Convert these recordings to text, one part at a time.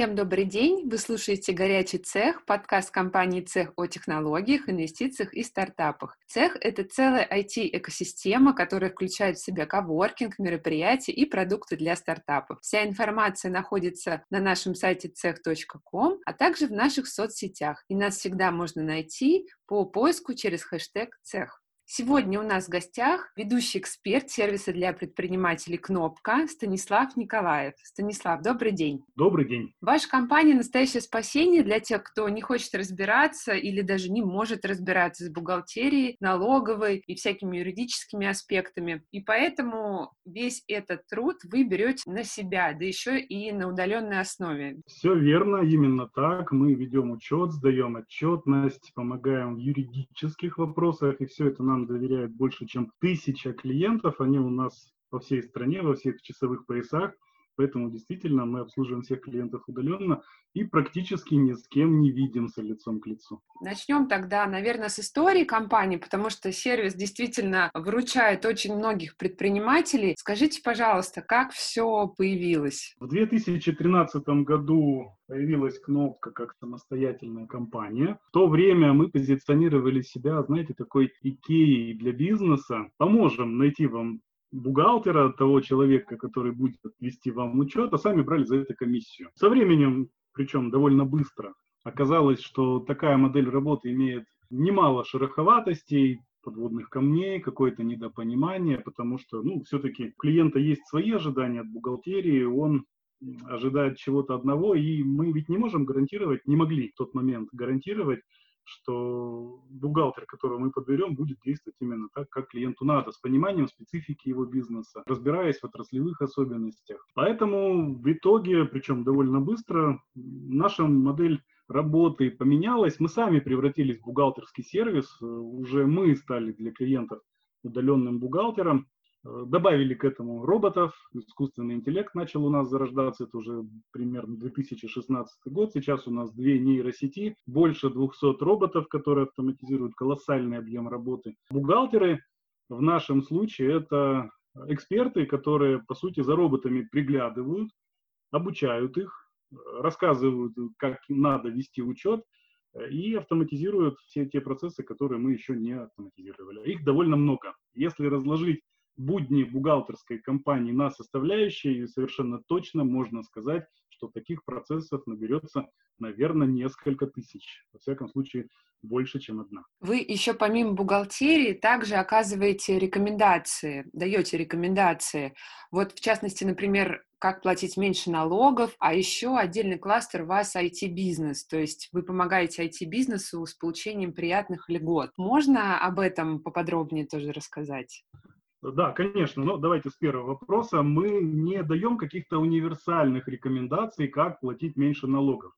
Всем добрый день! Вы слушаете «Горячий цех», подкаст компании «Цех» о технологиях, инвестициях и стартапах. Цех — это целая IT-экосистема, которая включает в себя коворкинг, мероприятия и продукты для стартапов. Вся информация находится на нашем сайте цех.ком, а также в наших соцсетях. И нас всегда можно найти по поиску через хэштег «Цех». Сегодня у нас в гостях ведущий эксперт сервиса для предпринимателей «Кнопка» Станислав Николаев. Станислав, добрый день. Добрый день. Ваша компания «Настоящее спасение» для тех, кто не хочет разбираться или даже не может разбираться с бухгалтерией, налоговой и всякими юридическими аспектами. И поэтому весь этот труд вы берете на себя, да еще и на удаленной основе. Все верно, именно так. Мы ведем учет, сдаем отчетность, помогаем в юридических вопросах, и все это нам нам доверяет больше, чем тысяча клиентов. Они у нас по всей стране, во всех часовых поясах. Поэтому действительно мы обслуживаем всех клиентов удаленно и практически ни с кем не видимся лицом к лицу. Начнем тогда, наверное, с истории компании, потому что сервис действительно выручает очень многих предпринимателей. Скажите, пожалуйста, как все появилось? В 2013 году появилась кнопка как самостоятельная компания. В то время мы позиционировали себя, знаете, такой икеей для бизнеса. Поможем найти вам бухгалтера, того человека, который будет вести вам учет, а сами брали за это комиссию. Со временем, причем довольно быстро, оказалось, что такая модель работы имеет немало шероховатостей, подводных камней, какое-то недопонимание, потому что, ну, все-таки у клиента есть свои ожидания от бухгалтерии, он ожидает чего-то одного, и мы ведь не можем гарантировать, не могли в тот момент гарантировать, что бухгалтер, которого мы подберем, будет действовать именно так, как клиенту надо, с пониманием специфики его бизнеса, разбираясь в отраслевых особенностях. Поэтому в итоге, причем довольно быстро, наша модель работы поменялась. Мы сами превратились в бухгалтерский сервис, уже мы стали для клиентов удаленным бухгалтером. Э, добавили к этому роботов, искусственный интеллект начал у нас зарождаться, это уже примерно 2016 год. Сейчас у нас две нейросети, больше 200 роботов, которые автоматизируют колоссальный объем работы. Бухгалтеры в нашем случае это эксперты, которые, по сути, за роботами приглядывают, обучают их, рассказывают, как надо вести учет, и автоматизируют все те процессы, которые мы еще не автоматизировали. Их довольно много. Если разложить будни бухгалтерской компании на составляющие, и совершенно точно можно сказать, что таких процессов наберется, наверное, несколько тысяч. Во всяком случае, больше, чем одна. Вы еще помимо бухгалтерии также оказываете рекомендации, даете рекомендации. Вот в частности, например, как платить меньше налогов, а еще отдельный кластер вас IT-бизнес, то есть вы помогаете IT-бизнесу с получением приятных льгот. Можно об этом поподробнее тоже рассказать? Да, конечно. Но давайте с первого вопроса. Мы не даем каких-то универсальных рекомендаций, как платить меньше налогов.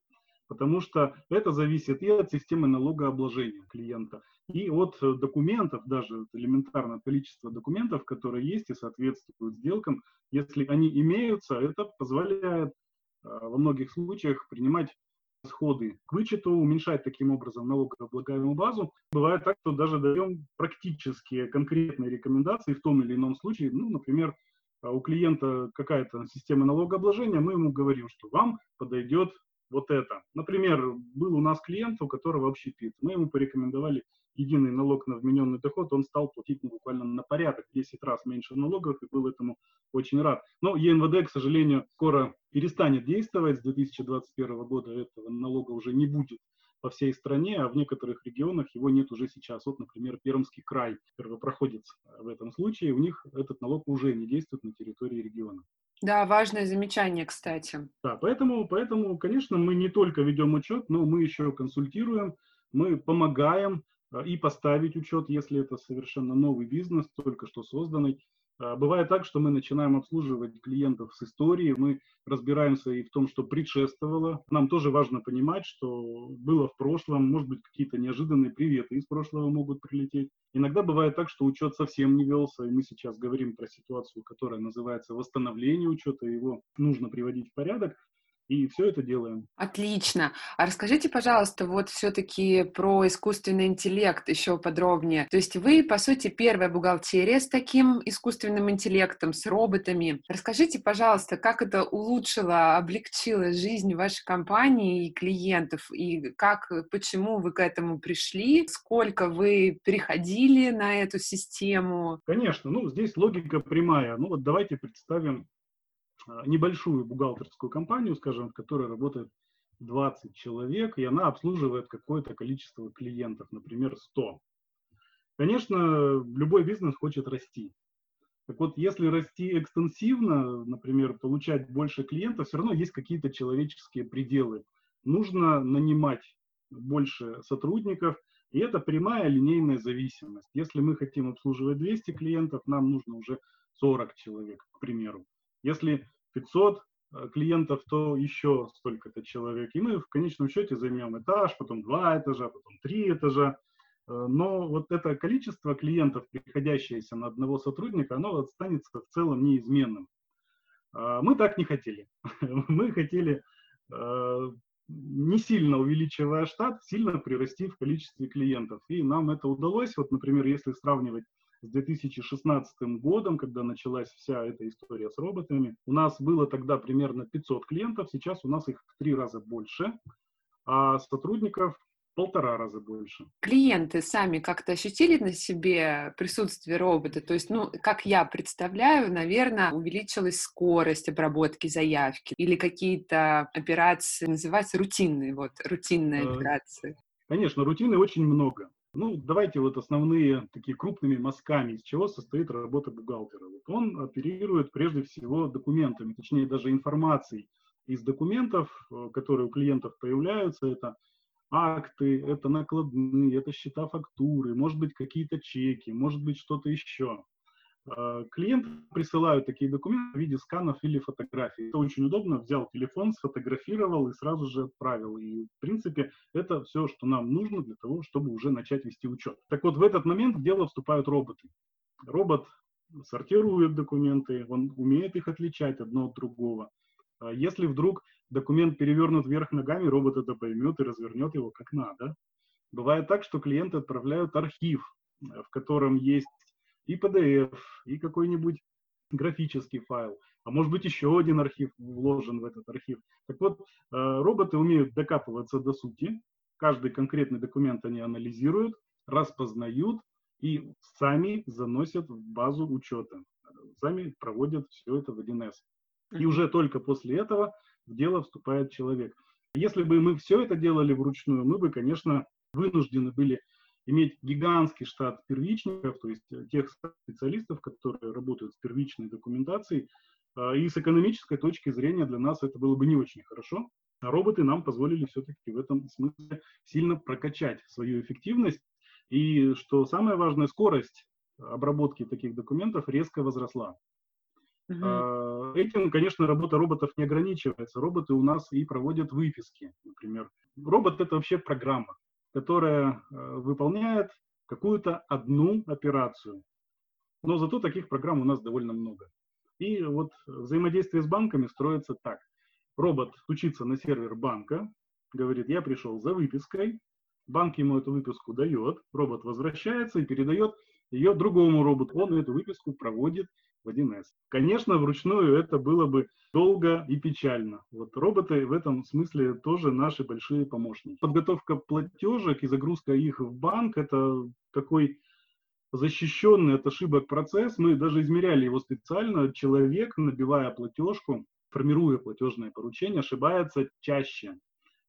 Потому что это зависит и от системы налогообложения клиента, и от документов, даже элементарно количество документов, которые есть и соответствуют сделкам. Если они имеются, это позволяет а, во многих случаях принимать расходы к вычету, уменьшать таким образом налогооблагаемую базу. Бывает так, что даже даем практические конкретные рекомендации в том или ином случае. Ну, например, у клиента какая-то система налогообложения, мы ему говорим, что вам подойдет вот это. Например, был у нас клиент, у которого общепит. Мы ему порекомендовали единый налог на вмененный доход, он стал платить ну, буквально на порядок, 10 раз меньше налогов и был этому очень рад. Но ЕНВД, к сожалению, скоро перестанет действовать. С 2021 года этого налога уже не будет по всей стране, а в некоторых регионах его нет уже сейчас. Вот, например, Пермский край первопроходец в этом случае, у них этот налог уже не действует на территории региона. Да, важное замечание, кстати. Да, поэтому, поэтому, конечно, мы не только ведем учет, но мы еще консультируем, мы помогаем и поставить учет, если это совершенно новый бизнес, только что созданный, а, бывает так, что мы начинаем обслуживать клиентов с историей, мы разбираемся и в том, что предшествовало. Нам тоже важно понимать, что было в прошлом, может быть, какие-то неожиданные приветы из прошлого могут прилететь. Иногда бывает так, что учет совсем не велся, и мы сейчас говорим про ситуацию, которая называется восстановление учета, его нужно приводить в порядок. И все это делаем. Отлично. А расскажите, пожалуйста, вот все-таки про искусственный интеллект еще подробнее. То есть вы, по сути, первая бухгалтерия с таким искусственным интеллектом, с роботами. Расскажите, пожалуйста, как это улучшило, облегчило жизнь вашей компании и клиентов, и как, почему вы к этому пришли, сколько вы переходили на эту систему? Конечно, ну здесь логика прямая. Ну вот давайте представим небольшую бухгалтерскую компанию, скажем, в которой работает 20 человек, и она обслуживает какое-то количество клиентов, например, 100. Конечно, любой бизнес хочет расти. Так вот, если расти экстенсивно, например, получать больше клиентов, все равно есть какие-то человеческие пределы. Нужно нанимать больше сотрудников, и это прямая линейная зависимость. Если мы хотим обслуживать 200 клиентов, нам нужно уже 40 человек, к примеру. Если 500 э, клиентов, то еще столько-то человек. И мы в конечном счете займем этаж, потом два этажа, потом три этажа. Э, но вот это количество клиентов, приходящееся на одного сотрудника, оно останется в целом неизменным. А мы так не хотели. Мы хотели, э, не сильно увеличивая штат, сильно прирасти в количестве клиентов. И нам это удалось. Вот, например, если сравнивать с 2016 годом, когда началась вся эта история с роботами. У нас было тогда примерно 500 клиентов, сейчас у нас их в три раза больше, а сотрудников полтора раза больше. Клиенты сами как-то ощутили на себе присутствие робота? То есть, ну, как я представляю, наверное, увеличилась скорость обработки заявки или какие-то операции, называются рутинные, вот, рутинные э, операции. Конечно, рутины очень много. Ну, давайте вот основные такие крупными мазками, из чего состоит работа бухгалтера. Вот он оперирует прежде всего документами, точнее даже информацией из документов, э, которые у клиентов появляются. Это акты, это накладные, это счета фактуры, может быть какие-то чеки, может быть что-то еще. Э, клиенты присылают такие документы в виде сканов или фотографий. Это очень удобно. Взял телефон, сфотографировал и сразу же отправил. И, в принципе, это все, что нам нужно для того, чтобы уже начать вести учет. Так вот, в этот момент в дело вступают роботы. Робот сортирует документы, он умеет их отличать одно от другого. А если вдруг документ перевернут вверх ногами, робот это поймет и развернет его как надо. Бывает так, что клиенты отправляют архив, в котором есть и PDF, и какой-нибудь графический файл, а может быть еще один архив вложен в этот архив. Так вот, э, роботы умеют докапываться до сути, каждый конкретный документ они анализируют, распознают и сами заносят в базу учета, сами проводят все это в 1С. И уже только после этого в дело вступает человек. Если бы мы все это делали вручную, мы бы, конечно, вынуждены были иметь гигантский штат первичников, то есть э, тех специалистов, которые работают с первичной документацией, а, и с экономической точки зрения для нас это было бы не очень хорошо. А роботы нам позволили все-таки в этом смысле сильно прокачать свою эффективность. И что самое важное, скорость обработки таких документов резко возросла. Uh-huh. Этим, конечно, работа роботов не ограничивается. Роботы у нас и проводят выписки, например. Робот — это вообще программа которая э, выполняет какую-то одну операцию. Но зато таких программ у нас довольно много. И вот взаимодействие с банками строится так. Робот стучится на сервер банка, говорит, я пришел за выпиской, банк ему эту выписку дает, робот возвращается и передает ее другому роботу. Он эту выписку проводит в 1С. Конечно, вручную это было бы долго и печально. Вот роботы в этом смысле тоже наши большие помощники. Подготовка платежек и загрузка их в банк – это такой защищенный от ошибок процесс. Мы даже измеряли его специально. Человек, набивая платежку, формируя платежное поручение, ошибается чаще,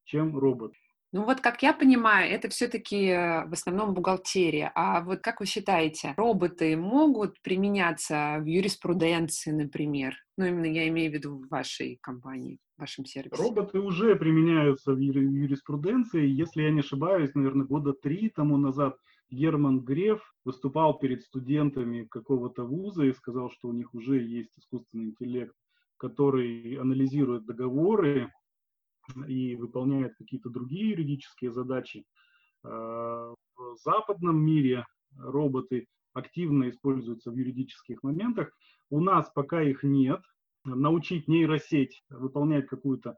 чем робот. Ну вот, как я понимаю, это все-таки э, в основном бухгалтерия. А вот как вы считаете, роботы могут применяться в юриспруденции, например? Ну, именно я имею в виду в вашей компании, в вашем сервисе. Роботы уже применяются в юриспруденции. Если я не ошибаюсь, наверное, года три тому назад Герман Греф выступал перед студентами какого-то вуза и сказал, что у них уже есть искусственный интеллект, который анализирует договоры и выполняет какие-то другие юридические задачи. А, в западном мире роботы активно используются в юридических моментах. У нас пока их нет. Научить нейросеть выполнять какую-то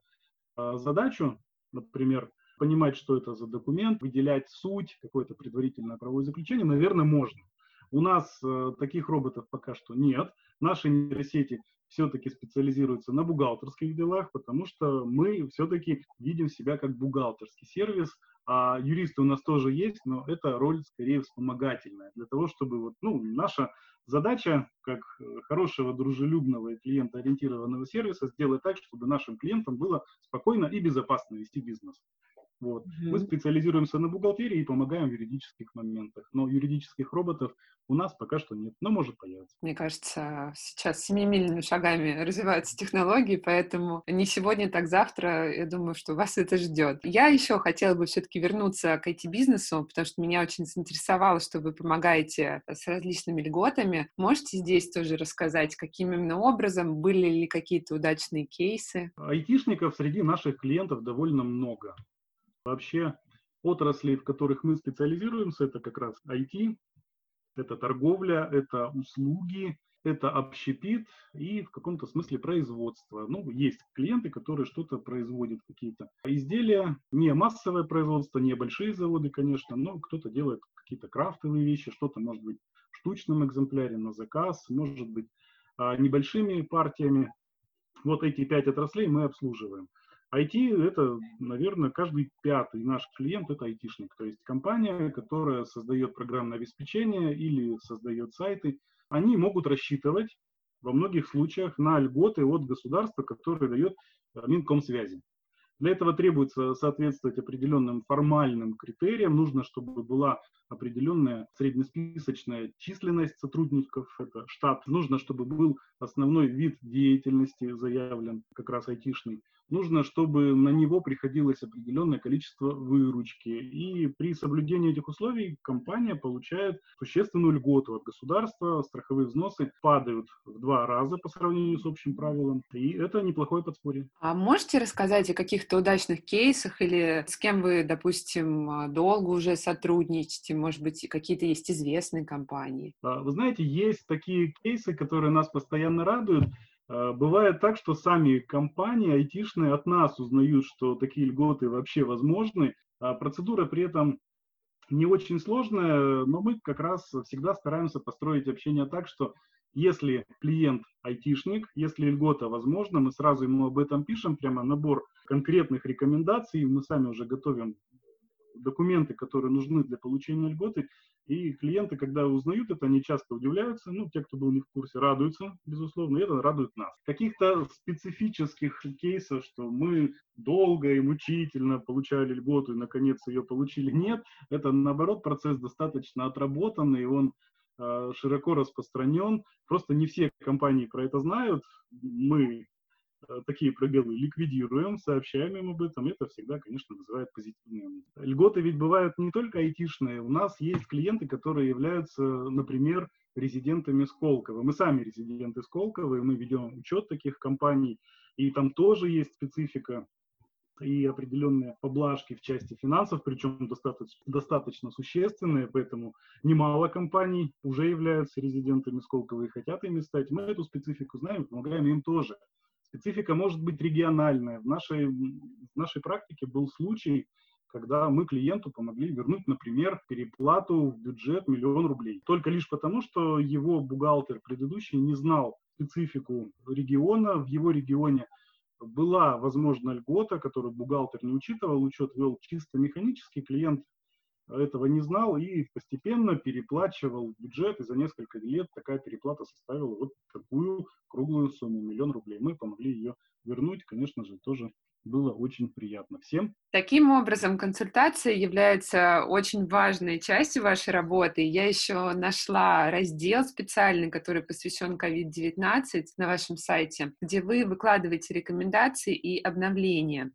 а, задачу, например, понимать, что это за документ, выделять суть, какое-то предварительное правовое заключение, наверное, можно. У нас э, таких роботов пока что нет. Наши нейросети все-таки специализируются на бухгалтерских делах, потому что мы все-таки видим себя как бухгалтерский сервис, а юристы у нас тоже есть, но это роль скорее вспомогательная, для того, чтобы вот, ну, наша задача, как э, хорошего, дружелюбного и клиентоориентированного сервиса, сделать так, чтобы нашим клиентам было спокойно и безопасно вести бизнес. Вот. Mm-hmm. Мы специализируемся на бухгалтерии и помогаем в юридических моментах. Но юридических роботов у нас пока что нет, но может появиться. Мне кажется, сейчас семимильными шагами развиваются технологии, поэтому не сегодня, так завтра, я думаю, что вас это ждет. Я еще хотела бы все-таки вернуться к IT-бизнесу, потому что меня очень заинтересовало, что вы помогаете с различными льготами. Можете здесь тоже рассказать, каким именно образом, были ли какие-то удачные кейсы? Айтишников среди наших клиентов довольно много. Вообще отрасли, в которых мы специализируемся, это как раз IT, это торговля, это услуги, это общепит и в каком-то смысле производство. Ну, есть клиенты, которые что-то производят, какие-то изделия, не массовое производство, не большие заводы, конечно, но кто-то делает какие-то крафтовые вещи, что-то может быть в штучном экземпляре на заказ, может быть а, небольшими партиями. Вот эти пять отраслей мы обслуживаем. IT – это, наверное, каждый пятый наш клиент – это айтишник, то есть компания, которая создает программное обеспечение или создает сайты. Они могут рассчитывать во многих случаях на льготы от государства, которые дает э, Минкомсвязи. Для этого требуется соответствовать определенным формальным критериям. Нужно, чтобы была определенная среднесписочная численность сотрудников, это штат. Нужно, чтобы был основной вид деятельности заявлен, как раз айтишный нужно, чтобы на него приходилось определенное количество выручки. И при соблюдении этих условий компания получает существенную льготу от государства, страховые взносы падают в два раза по сравнению с общим правилом, и это неплохое подспорье. А можете рассказать о каких-то удачных кейсах или с кем вы, допустим, долго уже сотрудничаете, может быть, какие-то есть известные компании? А, вы знаете, есть такие кейсы, которые нас постоянно радуют. А, бывает так, что сами компании айтишные от нас узнают, что такие льготы вообще возможны, а процедура при этом не очень сложная, но мы как раз всегда стараемся построить общение так, что если клиент айтишник, если льгота возможна, мы сразу ему об этом пишем, прямо набор конкретных рекомендаций, мы сами уже готовим документы, которые нужны для получения льготы. И клиенты, когда узнают это, они часто удивляются. Ну, те, кто был не в курсе, радуются, безусловно, и это радует нас. Каких-то специфических кейсов, что мы долго и мучительно получали льготу и, наконец, ее получили, нет. Это, наоборот, процесс достаточно отработанный, он э, широко распространен. Просто не все компании про это знают. Мы такие пробелы ликвидируем, сообщаем им об этом, это всегда, конечно, вызывает позитивные Льготы ведь бывают не только айтишные, у нас есть клиенты, которые являются, например, резидентами Сколково. Мы сами резиденты Сколково, и мы ведем учет таких компаний, и там тоже есть специфика и определенные поблажки в части финансов, причем достаточно, достаточно существенные, поэтому немало компаний уже являются резидентами Сколково и хотят ими стать. Мы эту специфику знаем, помогаем им тоже. Специфика может быть региональная. В нашей, в нашей практике был случай, когда мы клиенту помогли вернуть, например, переплату в бюджет миллион рублей. Только лишь потому, что его бухгалтер предыдущий не знал специфику региона. В его регионе была, возможно, льгота, которую бухгалтер не учитывал, учет вел чисто механический, клиент этого не знал и постепенно переплачивал бюджет, и за несколько лет такая переплата составила вот такую круглую сумму, миллион рублей. Мы помогли ее вернуть, конечно же, тоже было очень приятно всем. Таким образом, консультация является очень важной частью вашей работы. Я еще нашла раздел специальный, который посвящен COVID-19 на вашем сайте, где вы выкладываете рекомендации и обновления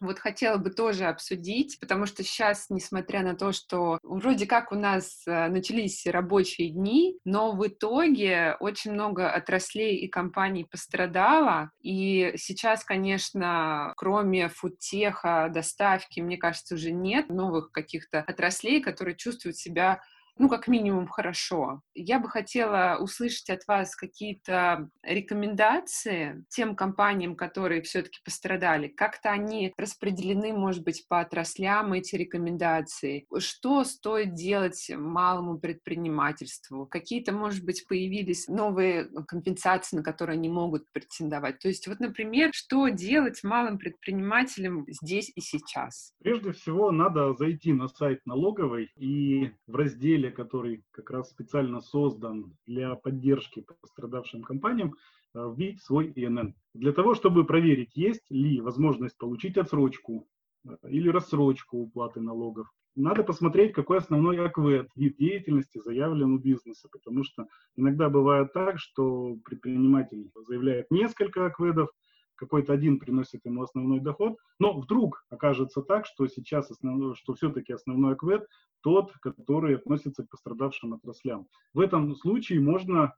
вот хотела бы тоже обсудить, потому что сейчас, несмотря на то, что вроде как у нас э, начались рабочие дни, но в итоге очень много отраслей и компаний пострадало, и сейчас, конечно, кроме фудтеха, доставки, мне кажется, уже нет новых каких-то отраслей, которые чувствуют себя ну, как минимум, хорошо. Я бы хотела услышать от вас какие-то рекомендации тем компаниям, которые все-таки пострадали. Как-то они распределены, может быть, по отраслям эти рекомендации. Что стоит делать малому предпринимательству? Какие-то, может быть, появились новые компенсации, на которые они могут претендовать. То есть, вот, например, что делать малым предпринимателям здесь и сейчас? Прежде всего, надо зайти на сайт налоговой и в разделе, который как раз специально создан для поддержки пострадавшим компаниям, э, вбить свой ИНН. Для того, чтобы проверить, есть ли возможность получить отсрочку э, или рассрочку уплаты налогов, надо посмотреть, какой основной АКВЭД, вид деятельности заявлен у бизнеса, потому что иногда бывает так, что предприниматель заявляет несколько АКВЭДов, какой-то один приносит ему основной доход, но вдруг окажется так, что сейчас основной, что все-таки основной АКВЭД тот, который относится к пострадавшим отраслям. В этом случае можно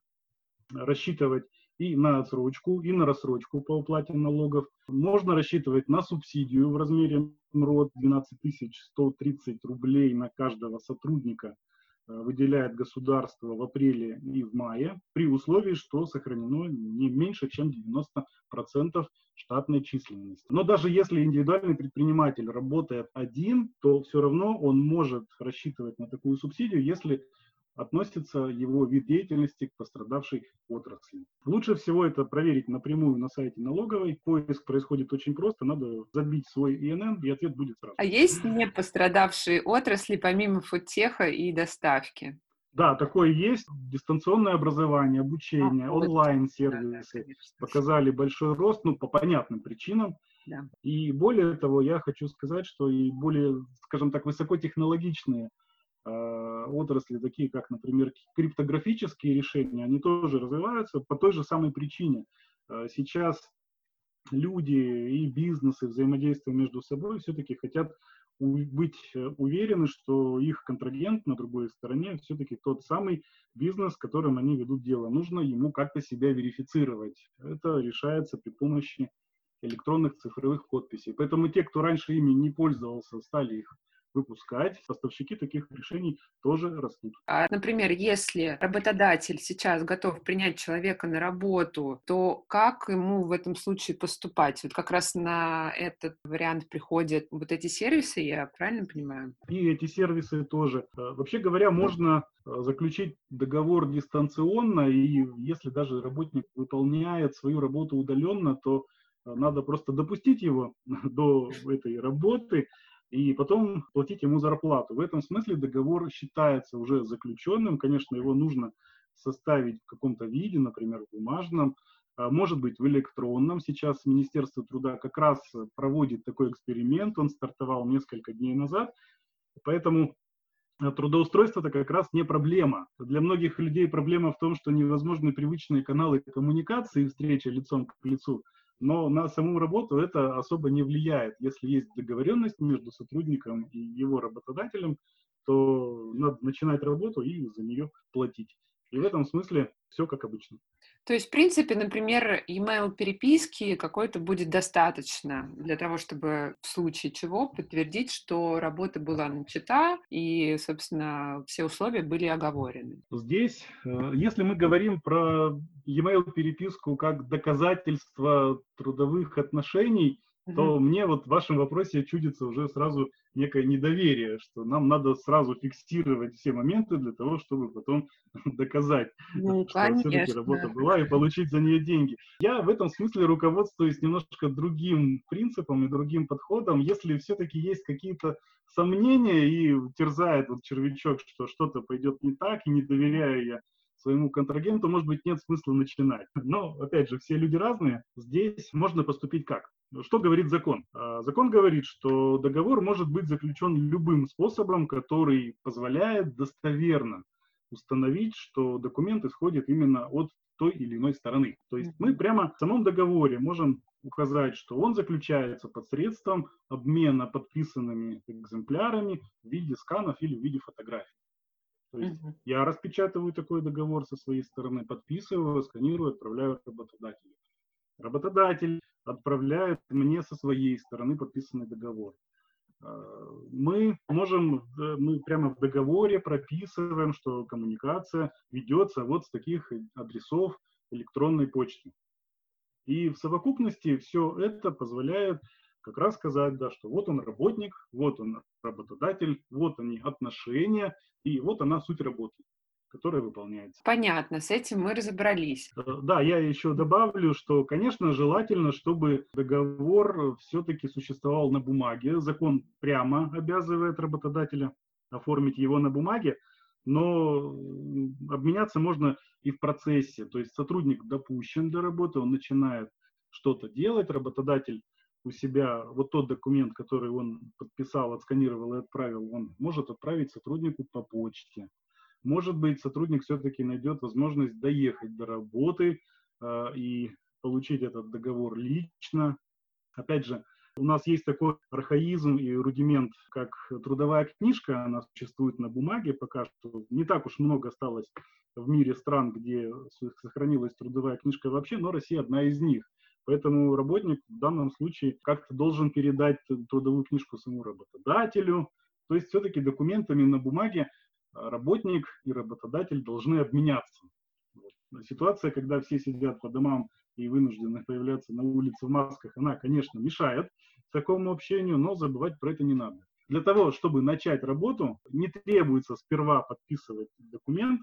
рассчитывать и на отсрочку, и на рассрочку по уплате налогов. Можно рассчитывать на субсидию в размере МРОД 12 130 рублей на каждого сотрудника выделяет государство в апреле и в мае, при условии, что сохранено не меньше, чем 90% штатной численности. Но даже если индивидуальный предприниматель работает один, то все равно он может рассчитывать на такую субсидию, если относится его вид деятельности к пострадавшей отрасли. Лучше всего это проверить напрямую на сайте налоговой. Поиск происходит очень просто, надо забить свой ИНН, и ответ будет сразу. А есть не пострадавшие отрасли помимо фудтеха и доставки? Да, такое есть. Дистанционное образование, обучение, а, онлайн-сервисы да, да, показали большой рост, ну, по понятным причинам. Да. И более того, я хочу сказать, что и более, скажем так, высокотехнологичные отрасли, такие как, например, криптографические решения, они тоже развиваются по той же самой причине. Э, сейчас люди и бизнесы, взаимодействия между собой все-таки хотят быть э, уверены, что их контрагент на другой стороне все-таки тот самый бизнес, которым они ведут дело. Нужно ему как-то себя верифицировать. Это решается при помощи электронных цифровых подписей. Поэтому те, кто раньше ими не пользовался, стали их выпускать. Поставщики таких решений тоже растут. А, например, если работодатель сейчас готов принять человека на работу, то как ему в этом случае поступать? Вот как раз на этот вариант приходят вот эти сервисы, я правильно понимаю? И эти сервисы тоже. Э, вообще говоря, можно э, заключить договор дистанционно, и если даже работник выполняет свою работу удаленно, то э, надо просто допустить его до этой работы, и потом платить ему зарплату. В этом смысле договор считается уже заключенным. Конечно, его нужно составить в каком-то виде, например, бумажном, а может быть, в электронном. Сейчас Министерство труда как раз проводит такой эксперимент, он стартовал несколько дней назад, поэтому трудоустройство это как раз не проблема. Для многих людей проблема в том, что невозможны привычные каналы коммуникации, встреча лицом к лицу но на саму работу это особо не влияет. Если есть договоренность между сотрудником и его работодателем, то надо начинать работу и за нее платить. И в этом смысле все как обычно. То есть, в принципе, например, email переписки какой-то будет достаточно для того, чтобы в случае чего подтвердить, что работа была начата и, собственно, все условия были оговорены. Здесь, э, если мы говорим про email переписку как доказательство трудовых отношений, угу. то мне вот в вашем вопросе чудится уже сразу некое недоверие, что нам надо сразу фиксировать все моменты для того, чтобы потом доказать, ну, что все-таки работа была и получить за нее деньги. Я в этом смысле руководствуюсь немножко другим принципом и другим подходом. Если все-таки есть какие-то сомнения и терзает вот червячок, что что-то пойдет не так, и не доверяю я своему контрагенту, может быть, нет смысла начинать. Но, опять же, все люди разные. Здесь можно поступить как? Что говорит закон? А, закон говорит, что договор может быть заключен любым способом, который позволяет достоверно установить, что документ исходит именно от той или иной стороны. То есть мы прямо в самом договоре можем указать, что он заключается посредством обмена подписанными экземплярами в виде сканов или в виде фотографий. То есть uh-huh. я распечатываю такой договор со своей стороны, подписываю, сканирую, отправляю работодателю. Работодатель отправляет мне со своей стороны подписанный договор. мы можем, мы прямо в договоре прописываем, что коммуникация ведется вот с таких адресов электронной почты. И в совокупности все это позволяет как раз сказать, да, что вот он работник, вот он работодатель, вот они отношения, и вот она суть работы которая выполняется. Понятно, с этим мы разобрались. Э, да, я еще добавлю, что, конечно, желательно, чтобы договор все-таки существовал на бумаге. Закон прямо обязывает работодателя оформить его на бумаге, но обменяться можно и в процессе. То есть сотрудник допущен до работы, он начинает что-то делать, работодатель у себя вот тот документ, который он подписал, отсканировал и отправил, он может отправить сотруднику по почте. Может быть, сотрудник все-таки найдет возможность доехать до работы э, и получить этот договор лично. Опять же, у нас есть такой архаизм и рудимент, как трудовая книжка, она существует на бумаге пока что. Не так уж много осталось в мире стран, где сохранилась трудовая книжка вообще, но Россия одна из них. Поэтому работник в данном случае как-то должен передать трудовую книжку своему работодателю. То есть все-таки документами на бумаге работник и работодатель должны обменяться. Ситуация, когда все сидят по домам и вынуждены появляться на улице в масках, она, конечно, мешает такому общению, но забывать про это не надо. Для того, чтобы начать работу, не требуется сперва подписывать документ,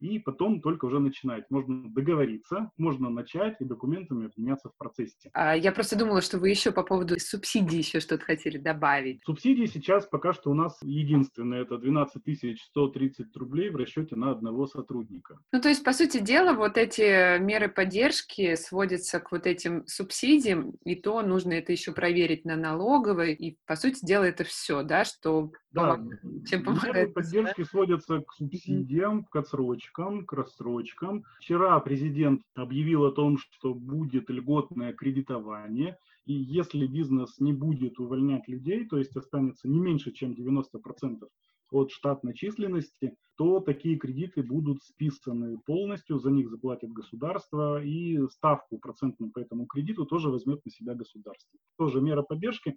и потом только уже начинать. Можно договориться, можно начать и документами обменяться в процессе. А, я просто думала, что вы еще по поводу субсидий еще что-то хотели добавить. Субсидии сейчас пока что у нас единственное, это 12 130 рублей в расчете на одного сотрудника. Ну, то есть, по сути дела, вот эти меры поддержки сводятся к вот этим субсидиям, и то нужно это еще проверить на налоговой, и, по сути дела, это все, да, что да, чем помогает. Меры поддержки сводятся к субсидиям, к отсрочкам, к рассрочкам. Вчера президент объявил о том, что будет льготное кредитование, и если бизнес не будет увольнять людей, то есть останется не меньше, чем 90% от штатной численности, то такие кредиты будут списаны полностью, за них заплатит государство, и ставку процентную по этому кредиту тоже возьмет на себя государство. Тоже мера поддержки.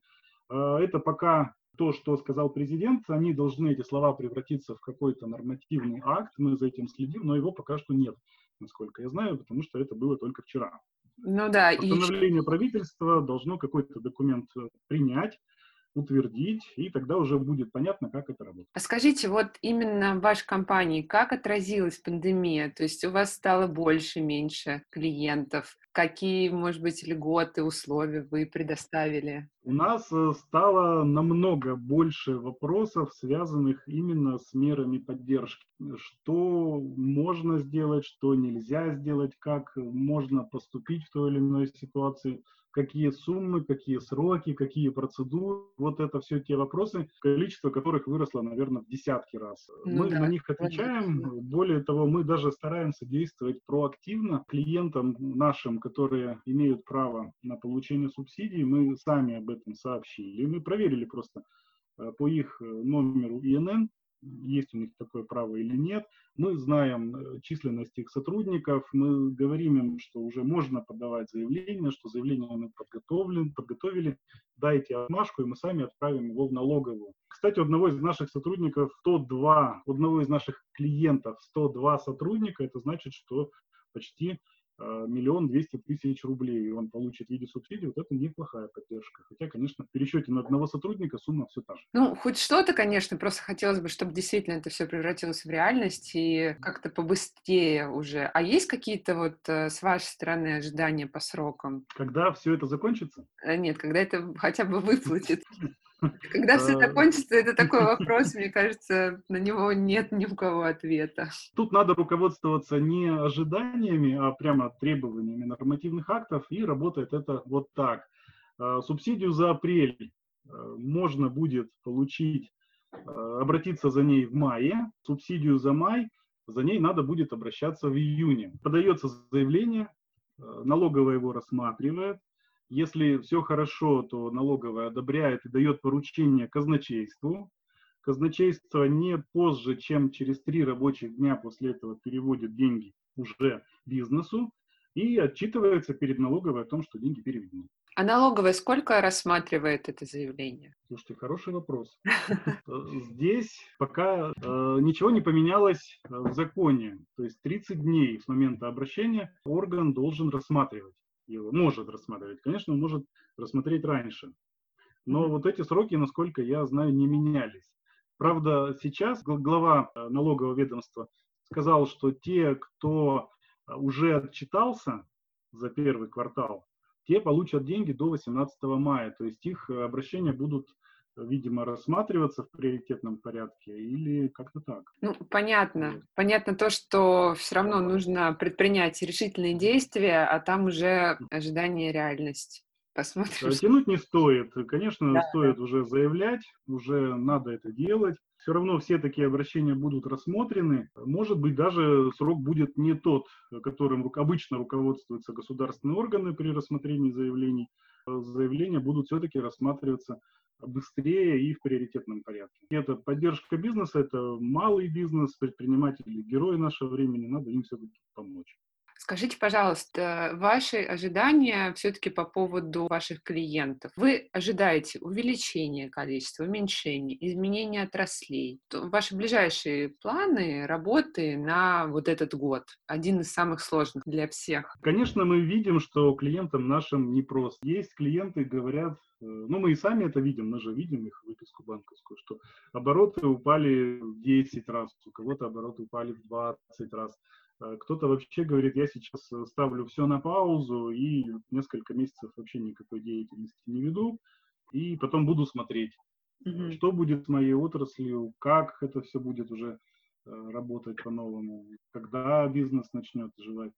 А, это пока то, что сказал президент, они должны, эти слова, превратиться в какой-то нормативный акт, мы за этим следим, но его пока что нет, насколько я знаю, потому что это было только вчера. Ну да. Постановление и... правительства должно какой-то документ э, принять, утвердить, и тогда уже будет понятно, как это работает. А скажите, вот именно в вашей компании как отразилась пандемия? То есть у вас стало больше, меньше клиентов? Какие, может быть, льготы, условия вы предоставили? У нас э, стало намного больше вопросов, связанных именно с мерами поддержки. Что можно сделать, что нельзя сделать, как можно поступить в той или иной ситуации какие суммы, какие сроки, какие процедуры. Вот это все те вопросы, количество которых выросло, наверное, в десятки раз. Ну, мы да, на них отвечаем. Понятно. Более того, мы даже стараемся действовать проактивно. Клиентам нашим, которые имеют право на получение субсидий, мы сами об этом сообщили. Мы проверили просто э, по их э, номеру ИНН, есть у них такое право или нет. Мы знаем э, численность их сотрудников, мы говорим им, что уже можно подавать заявление, что заявление мы подготовлен, подготовили, дайте отмашку, и мы сами отправим его в налоговую. Кстати, одного из наших сотрудников 102, у одного из наших клиентов 102 сотрудника, это значит, что почти миллион двести тысяч рублей он получит в виде субсидий, вот это неплохая поддержка. Хотя, конечно, в пересчете на одного сотрудника сумма все та же. Ну, хоть что-то, конечно, просто хотелось бы, чтобы действительно это все превратилось в реальность и как-то побыстрее уже. А есть какие-то вот э, с вашей стороны ожидания по срокам? Когда все это закончится? Э, нет, когда это хотя бы выплатит. Когда все закончится, это такой вопрос, мне кажется, на него нет ни у кого ответа. Тут надо руководствоваться не ожиданиями, а прямо требованиями нормативных актов, и работает это вот так. А, субсидию за апрель а, можно будет получить, обратиться за ней в мае, субсидию за май, за ней надо будет обращаться в июне. Подается заявление, налоговая его рассматривает, если все хорошо, то налоговая одобряет и дает поручение казначейству. Казначейство не позже, чем через три рабочих дня после этого переводит деньги уже бизнесу и отчитывается перед налоговой о том, что деньги переведены. А налоговая сколько рассматривает это заявление? Слушайте, хороший вопрос. Здесь пока э, ничего не поменялось э, в законе. То есть 30 дней с момента обращения орган должен рассматривать его. Может рассматривать. Конечно, он может рассмотреть раньше. Но вот эти сроки, насколько я знаю, не менялись. Правда, сейчас глава э, налогового ведомства сказал, что те, кто уже отчитался за первый квартал, те получат деньги до 18 мая. То есть их обращения будут видимо, рассматриваться в приоритетном порядке или как-то так? Ну, понятно. Понятно то, что все равно нужно предпринять решительные действия, а там уже ожидание реальность. Посмотрим. Тянуть не стоит. Конечно, да, стоит да. уже заявлять, уже надо это делать. Все равно все такие обращения будут рассмотрены. Может быть, даже срок будет не тот, которым обычно руководствуются государственные органы при рассмотрении заявлений. Заявления будут все-таки рассматриваться быстрее и в приоритетном порядке. Это поддержка бизнеса, это малый бизнес, предприниматели, герои нашего времени, надо им все-таки помочь. Скажите, пожалуйста, ваши ожидания все-таки по поводу ваших клиентов. Вы ожидаете увеличения количества, уменьшения, изменения отраслей? Ваши ближайшие планы работы на вот этот год, один из самых сложных для всех? Конечно, мы видим, что клиентам нашим непросто. Есть клиенты, говорят, э, ну, мы и сами это видим, мы же видим их выписку банковскую, что обороты упали в 10 раз, у кого-то обороты упали в 20 раз. Э, кто-то вообще говорит, я сейчас э, ставлю все на паузу и несколько месяцев вообще никакой деятельности не веду, и потом буду смотреть, mm-hmm. что будет с моей отраслью, как это все будет уже работать по-новому, когда бизнес начнет оживать.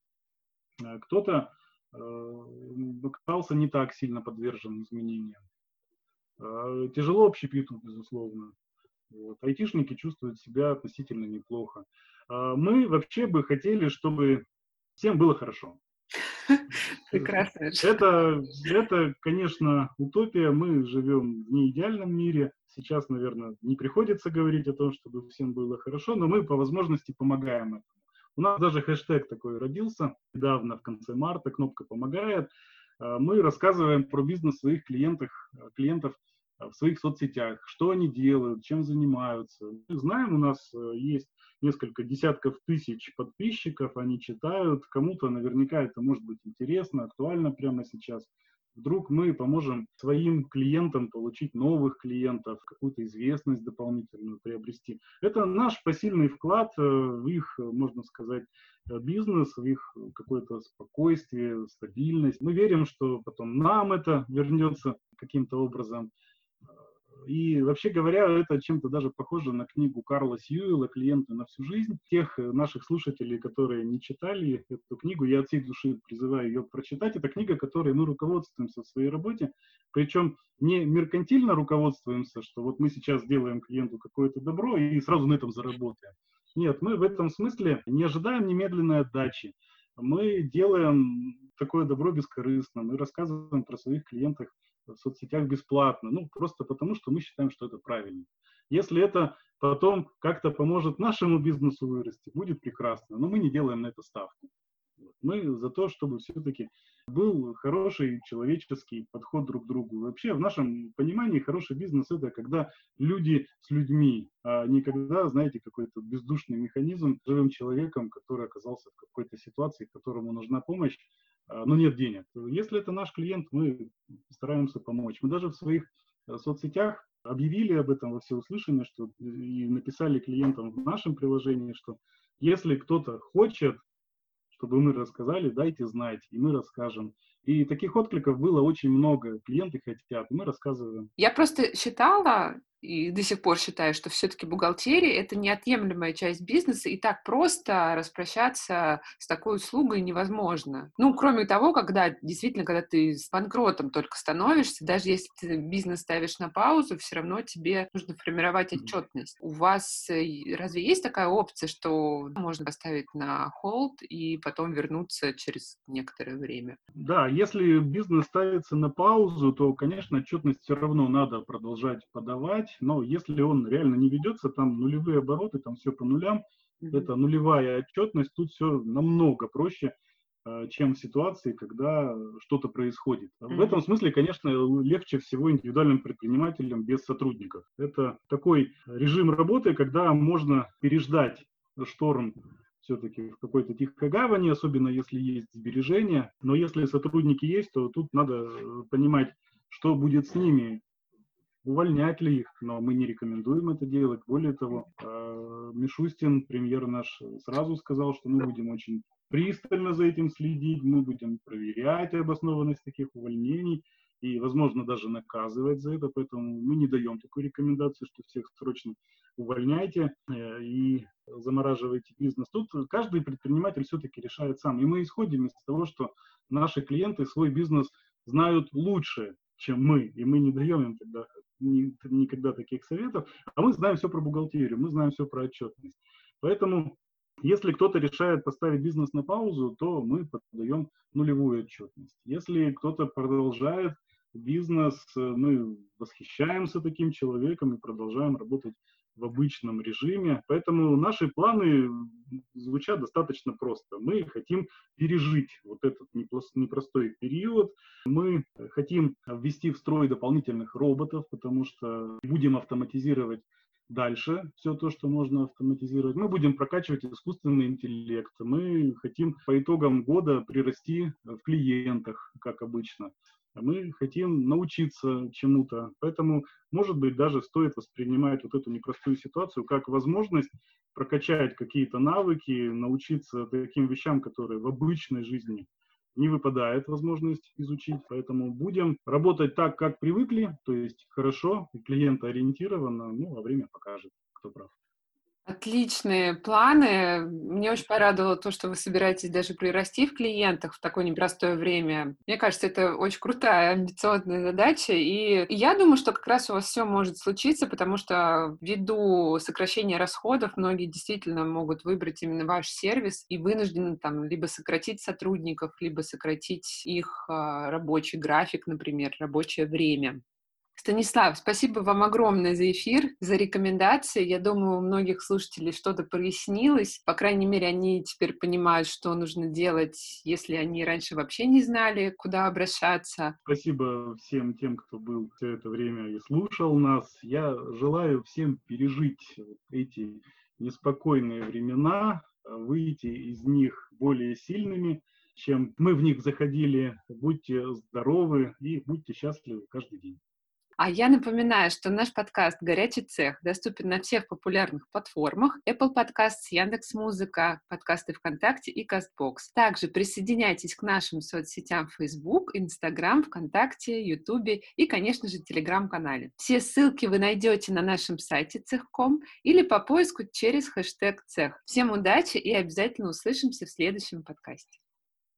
Кто-то оказался не так сильно подвержен изменениям. Тяжело общепиту, безусловно. Вот. Айтишники чувствуют себя относительно неплохо. А, мы вообще бы хотели, чтобы всем было хорошо. Прекрасно. Это, это, конечно, утопия. Мы живем в неидеальном мире. Сейчас, наверное, не приходится говорить о том, чтобы всем было хорошо, но мы по возможности помогаем этому. У нас даже хэштег такой родился недавно, в конце марта, кнопка «Помогает». А, мы рассказываем про бизнес своих клиентов, клиентов в своих соцсетях, что они делают, чем занимаются. Мы знаем, у нас э, есть несколько десятков тысяч подписчиков, они читают, кому-то наверняка это может быть интересно, актуально прямо сейчас. Вдруг мы поможем своим клиентам получить новых клиентов, какую-то известность дополнительную приобрести. Это наш посильный вклад э, в их, можно сказать, э, бизнес, в их какое-то спокойствие, стабильность. Мы верим, что потом нам это вернется каким-то образом. И вообще говоря, это чем-то даже похоже на книгу Карла Сьюэлла «Клиенты на всю жизнь». Тех э, наших слушателей, которые не читали эту книгу, я от всей души призываю ее прочитать. Это книга, которой мы руководствуемся в своей работе. Причем не меркантильно руководствуемся, что вот мы сейчас сделаем клиенту какое-то добро и сразу на этом заработаем. Нет, мы в этом смысле не ожидаем немедленной отдачи. Мы делаем такое добро бескорыстно, мы рассказываем про своих клиентов в соцсетях бесплатно, ну, просто потому, что мы считаем, что это правильно. Если это потом как-то поможет нашему бизнесу вырасти, будет прекрасно, но мы не делаем на это ставку. Мы за то, чтобы все-таки был хороший человеческий подход друг к другу. Вообще, в нашем понимании, хороший бизнес – это когда люди с людьми, а не когда, знаете, какой-то бездушный механизм живым человеком, который оказался в какой-то ситуации, которому нужна помощь, но нет денег. Если это наш клиент, мы стараемся помочь. Мы даже в своих э, соцсетях объявили об этом во всеуслышание, что и написали клиентам в нашем приложении, что если кто-то хочет, чтобы мы рассказали, дайте знать, и мы расскажем. И таких откликов было очень много. Клиенты хотят, мы рассказываем. Я просто считала, и до сих пор считаю, что все-таки бухгалтерия — это неотъемлемая часть бизнеса, и так просто распрощаться с такой услугой невозможно. Ну, кроме того, когда действительно, когда ты с банкротом только становишься, даже если ты бизнес ставишь на паузу, все равно тебе нужно формировать отчетность. У вас э, разве есть такая опция, что можно поставить на холд и потом вернуться через некоторое время? Да, если бизнес ставится на паузу, то, конечно, отчетность все равно надо продолжать подавать, но если он реально не ведется, там нулевые обороты, там все по нулям, mm-hmm. это нулевая отчетность, тут все намного проще. э, чем в ситуации, когда что-то происходит. В этом смысле, конечно, легче всего индивидуальным предпринимателям без сотрудников. Это такой режим работы, когда можно переждать шторм все-таки в какой-то тихой гавани, особенно если есть сбережения. Но если сотрудники есть, то тут надо э, понимать, что будет с ними, увольнять ли их, но мы не рекомендуем это делать. Более того, э, Мишустин, премьер наш, сразу сказал, что мы будем очень пристально за этим следить, мы будем проверять обоснованность таких увольнений и, возможно, даже наказывать за это, поэтому мы не даем такой рекомендации, что всех срочно увольняйте э, и замораживайте бизнес. Тут каждый предприниматель все-таки решает сам. И мы исходим из того, что наши клиенты свой бизнес знают лучше, чем мы, и мы не даем им тогда никогда таких советов, а мы знаем все про бухгалтерию, мы знаем все про отчетность. Поэтому, если кто-то решает поставить бизнес на паузу, то мы подаем нулевую отчетность. Если кто-то продолжает бизнес, э, мы восхищаемся таким человеком и продолжаем работать в обычном режиме. Поэтому наши планы звучат достаточно просто. Мы хотим пережить вот этот непростой период. Мы хотим ввести в строй дополнительных роботов, потому что будем автоматизировать дальше все то, что можно автоматизировать. Мы будем прокачивать искусственный интеллект. Мы хотим по итогам года прирасти в клиентах, как обычно. А мы хотим научиться чему-то. Поэтому, может быть, даже стоит воспринимать вот эту непростую ситуацию как возможность прокачать какие-то навыки, научиться таким вещам, которые в обычной жизни не выпадает возможность изучить. Поэтому будем работать так, как привыкли, то есть хорошо, клиентоориентированно, ну, а время покажет, кто прав. Отличные планы. Мне очень порадовало то, что вы собираетесь даже прирасти в клиентах в такое непростое время. Мне кажется, это очень крутая, амбициозная задача. И я думаю, что как раз у вас все может случиться, потому что ввиду сокращения расходов многие действительно могут выбрать именно ваш сервис и вынуждены там либо сократить сотрудников, либо сократить их а, рабочий график, например, рабочее время. Станислав, спасибо вам огромное за эфир, за рекомендации. Я думаю, у многих слушателей что-то прояснилось. По крайней мере, они теперь понимают, что нужно делать, если они раньше вообще не знали, куда обращаться. Спасибо всем тем, кто был все это время и слушал нас. Я желаю всем пережить эти неспокойные времена, выйти из них более сильными, чем мы в них заходили. Будьте здоровы и будьте счастливы каждый день. А я напоминаю, что наш подкаст «Горячий цех» доступен на всех популярных платформах Apple Podcasts, Яндекс.Музыка, подкасты ВКонтакте и Castbox. Также присоединяйтесь к нашим соцсетям Facebook, Instagram, ВКонтакте, Ютубе и, конечно же, Телеграм-канале. Все ссылки вы найдете на нашем сайте цех.ком или по поиску через хэштег «Цех». Всем удачи и обязательно услышимся в следующем подкасте.